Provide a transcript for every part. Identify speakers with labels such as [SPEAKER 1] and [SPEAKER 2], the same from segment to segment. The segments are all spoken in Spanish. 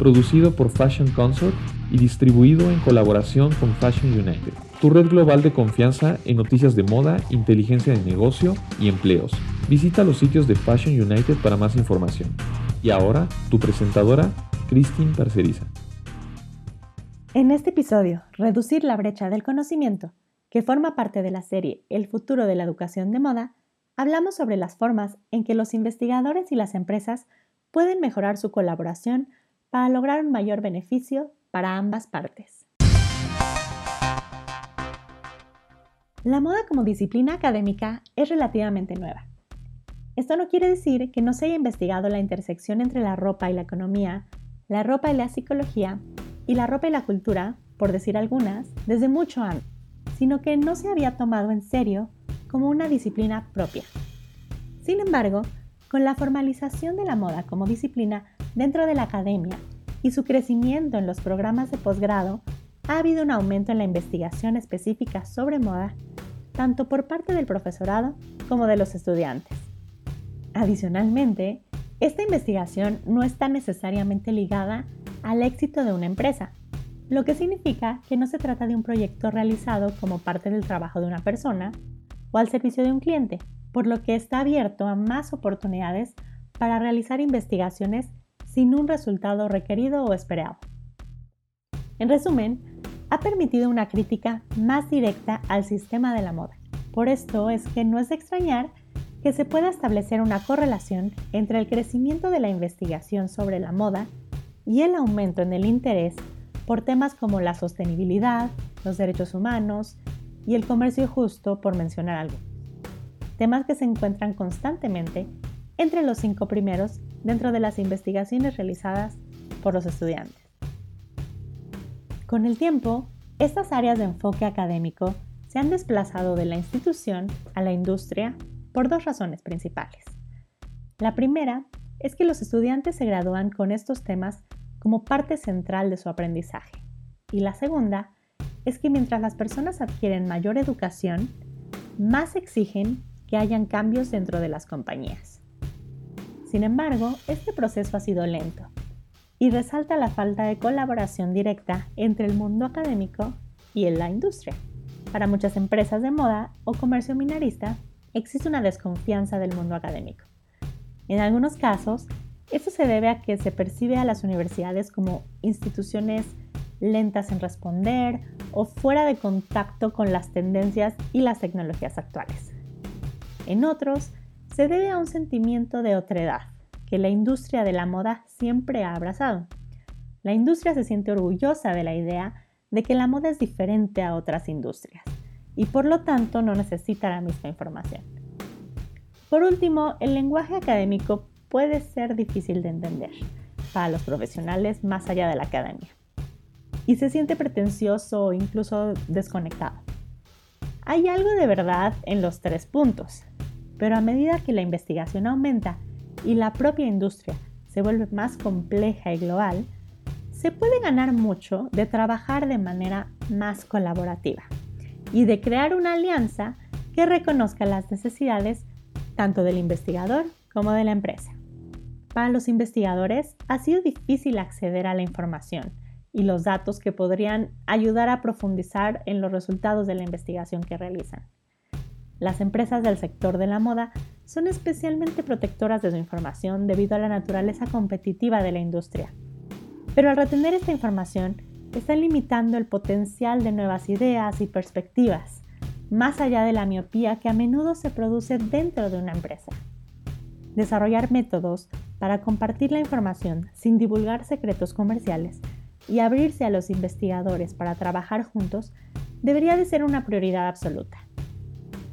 [SPEAKER 1] producido por Fashion Consort y distribuido en colaboración con Fashion United, tu red global de confianza en noticias de moda, inteligencia de negocio y empleos. Visita los sitios de Fashion United para más información. Y ahora, tu presentadora, Christine Parceriza.
[SPEAKER 2] En este episodio, Reducir la brecha del conocimiento, que forma parte de la serie El futuro de la educación de moda, hablamos sobre las formas en que los investigadores y las empresas pueden mejorar su colaboración para lograr un mayor beneficio para ambas partes. La moda como disciplina académica es relativamente nueva. Esto no quiere decir que no se haya investigado la intersección entre la ropa y la economía, la ropa y la psicología y la ropa y la cultura, por decir algunas, desde mucho antes, sino que no se había tomado en serio como una disciplina propia. Sin embargo, con la formalización de la moda como disciplina dentro de la academia y su crecimiento en los programas de posgrado, ha habido un aumento en la investigación específica sobre moda, tanto por parte del profesorado como de los estudiantes. Adicionalmente, esta investigación no está necesariamente ligada al éxito de una empresa, lo que significa que no se trata de un proyecto realizado como parte del trabajo de una persona o al servicio de un cliente, por lo que está abierto a más oportunidades para realizar investigaciones sin un resultado requerido o esperado. En resumen, ha permitido una crítica más directa al sistema de la moda. Por esto es que no es de extrañar que se pueda establecer una correlación entre el crecimiento de la investigación sobre la moda y el aumento en el interés por temas como la sostenibilidad, los derechos humanos y el comercio justo, por mencionar algo. Temas que se encuentran constantemente entre los cinco primeros dentro de las investigaciones realizadas por los estudiantes. Con el tiempo, estas áreas de enfoque académico se han desplazado de la institución a la industria por dos razones principales. La primera es que los estudiantes se gradúan con estos temas como parte central de su aprendizaje. Y la segunda es que mientras las personas adquieren mayor educación, más exigen que hayan cambios dentro de las compañías. Sin embargo, este proceso ha sido lento y resalta la falta de colaboración directa entre el mundo académico y la industria. Para muchas empresas de moda o comercio minorista, existe una desconfianza del mundo académico. En algunos casos, esto se debe a que se percibe a las universidades como instituciones lentas en responder o fuera de contacto con las tendencias y las tecnologías actuales. En otros, se debe a un sentimiento de otredad que la industria de la moda siempre ha abrazado. La industria se siente orgullosa de la idea de que la moda es diferente a otras industrias y por lo tanto no necesita la misma información. Por último, el lenguaje académico puede ser difícil de entender para los profesionales más allá de la academia y se siente pretencioso o incluso desconectado. Hay algo de verdad en los tres puntos, pero a medida que la investigación aumenta y la propia industria se vuelve más compleja y global, se puede ganar mucho de trabajar de manera más colaborativa y de crear una alianza que reconozca las necesidades tanto del investigador como de la empresa. Para los investigadores ha sido difícil acceder a la información y los datos que podrían ayudar a profundizar en los resultados de la investigación que realizan. Las empresas del sector de la moda son especialmente protectoras de su información debido a la naturaleza competitiva de la industria. Pero al retener esta información, están limitando el potencial de nuevas ideas y perspectivas, más allá de la miopía que a menudo se produce dentro de una empresa. Desarrollar métodos para compartir la información sin divulgar secretos comerciales y abrirse a los investigadores para trabajar juntos debería de ser una prioridad absoluta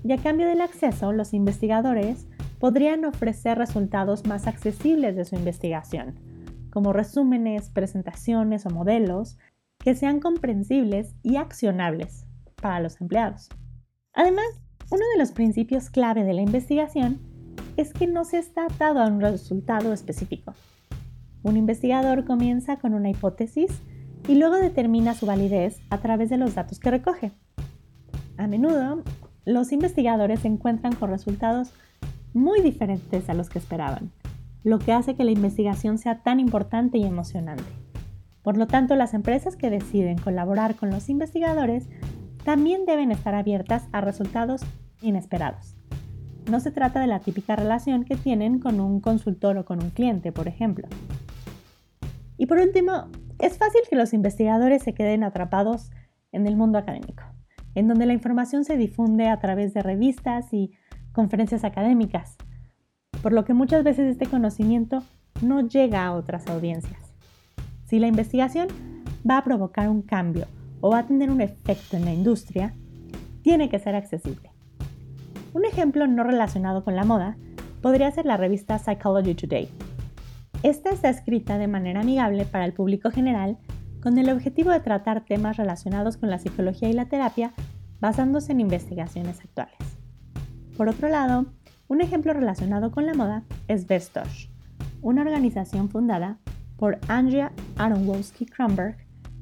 [SPEAKER 2] y a cambio del acceso, los investigadores podrían ofrecer resultados más accesibles de su investigación, como resúmenes, presentaciones o modelos que sean comprensibles y accionables para los empleados. Además, uno de los principios clave de la investigación es que no se está atado a un resultado específico. Un investigador comienza con una hipótesis y luego determina su validez a través de los datos que recoge. A menudo, los investigadores se encuentran con resultados muy diferentes a los que esperaban, lo que hace que la investigación sea tan importante y emocionante. Por lo tanto, las empresas que deciden colaborar con los investigadores también deben estar abiertas a resultados inesperados. No se trata de la típica relación que tienen con un consultor o con un cliente, por ejemplo. Y por último, es fácil que los investigadores se queden atrapados en el mundo académico, en donde la información se difunde a través de revistas y conferencias académicas, por lo que muchas veces este conocimiento no llega a otras audiencias. Si la investigación va a provocar un cambio o va a tener un efecto en la industria, tiene que ser accesible. Un ejemplo no relacionado con la moda podría ser la revista Psychology Today. Esta está escrita de manera amigable para el público general con el objetivo de tratar temas relacionados con la psicología y la terapia basándose en investigaciones actuales. Por otro lado, un ejemplo relacionado con la moda es Vestosh, una organización fundada por Andrea Aronowski Kronberg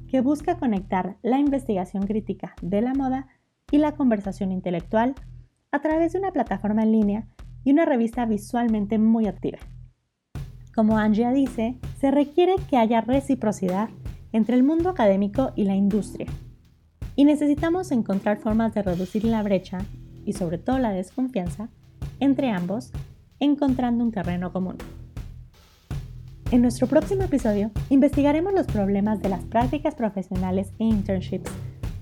[SPEAKER 2] que busca conectar la investigación crítica de la moda y la conversación intelectual a través de una plataforma en línea y una revista visualmente muy activa. Como Andrea dice, se requiere que haya reciprocidad entre el mundo académico y la industria. Y necesitamos encontrar formas de reducir la brecha y sobre todo la desconfianza entre ambos, encontrando un terreno común. En nuestro próximo episodio investigaremos los problemas de las prácticas profesionales e internships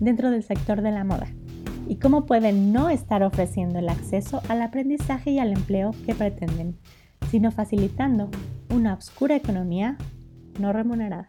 [SPEAKER 2] dentro del sector de la moda y cómo pueden no estar ofreciendo el acceso al aprendizaje y al empleo que pretenden, sino facilitando una oscura economía no remunerada.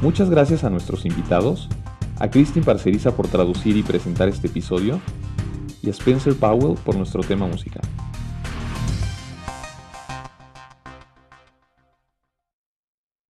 [SPEAKER 1] Muchas gracias a nuestros invitados a Christine Parceriza por traducir y presentar este episodio y a Spencer Powell por nuestro tema musical.